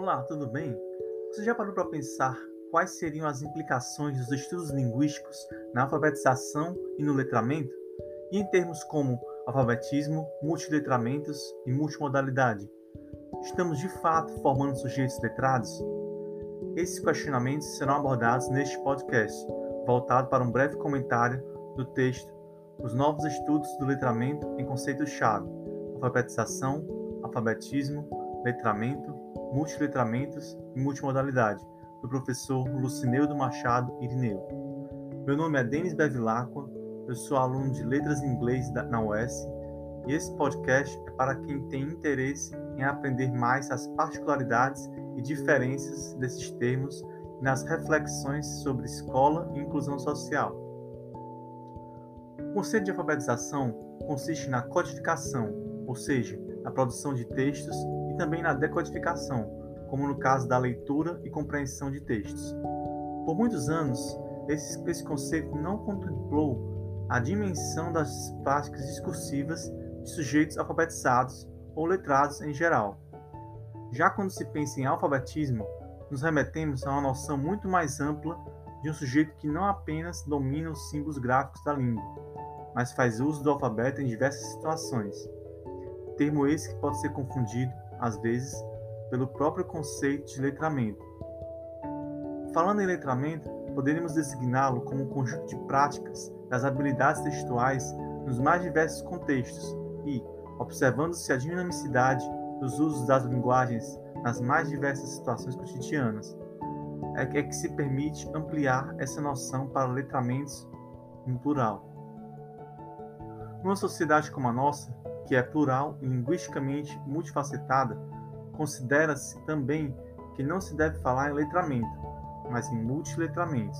Olá, tudo bem? Você já parou para pensar quais seriam as implicações dos estudos linguísticos na alfabetização e no letramento? E em termos como alfabetismo, multiletramentos e multimodalidade? Estamos de fato formando sujeitos letrados? Esses questionamentos serão abordados neste podcast, voltado para um breve comentário do texto Os Novos Estudos do Letramento em Conceitos-Chave, Alfabetização, Alfabetismo, Letramento, Multiletramentos e Multimodalidade, do professor Lucineudo Machado Irineu. Meu nome é Denis Bevilacqua, eu sou aluno de Letras em Inglês na UES e esse podcast é para quem tem interesse em aprender mais as particularidades e diferenças desses termos nas reflexões sobre escola e inclusão social. O conceito de alfabetização consiste na codificação, ou seja, na produção de textos também na decodificação, como no caso da leitura e compreensão de textos. Por muitos anos, esse, esse conceito não contemplou a dimensão das práticas discursivas de sujeitos alfabetizados ou letrados em geral. Já quando se pensa em alfabetismo, nos remetemos a uma noção muito mais ampla de um sujeito que não apenas domina os símbolos gráficos da língua, mas faz uso do alfabeto em diversas situações. Termo esse que pode ser confundido às vezes, pelo próprio conceito de letramento. Falando em letramento, poderíamos designá-lo como um conjunto de práticas das habilidades textuais nos mais diversos contextos e, observando-se a dinamicidade dos usos das linguagens nas mais diversas situações cotidianas, é que é se permite ampliar essa noção para letramentos no plural. Numa sociedade como a nossa, que é plural e linguisticamente multifacetada, considera-se também que não se deve falar em letramento, mas em multiletramentos.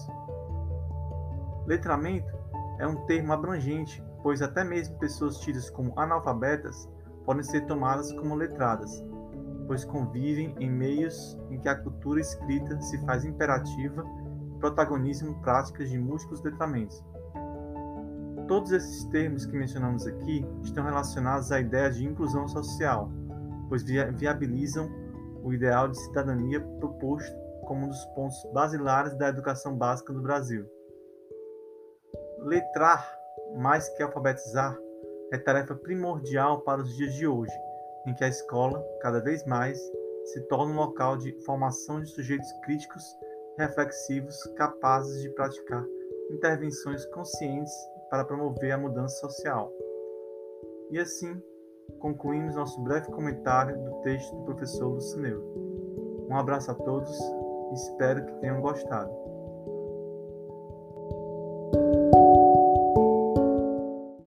Letramento é um termo abrangente, pois até mesmo pessoas tidas como analfabetas podem ser tomadas como letradas, pois convivem em meios em que a cultura escrita se faz imperativa e protagonizam práticas de múltiplos letramentos. Todos esses termos que mencionamos aqui estão relacionados à ideia de inclusão social, pois viabilizam o ideal de cidadania proposto como um dos pontos basilares da educação básica do Brasil. Letrar, mais que alfabetizar, é tarefa primordial para os dias de hoje, em que a escola, cada vez mais, se torna um local de formação de sujeitos críticos reflexivos capazes de praticar intervenções conscientes para promover a mudança social. E assim, concluímos nosso breve comentário do texto do professor Lucineu. Um abraço a todos e espero que tenham gostado.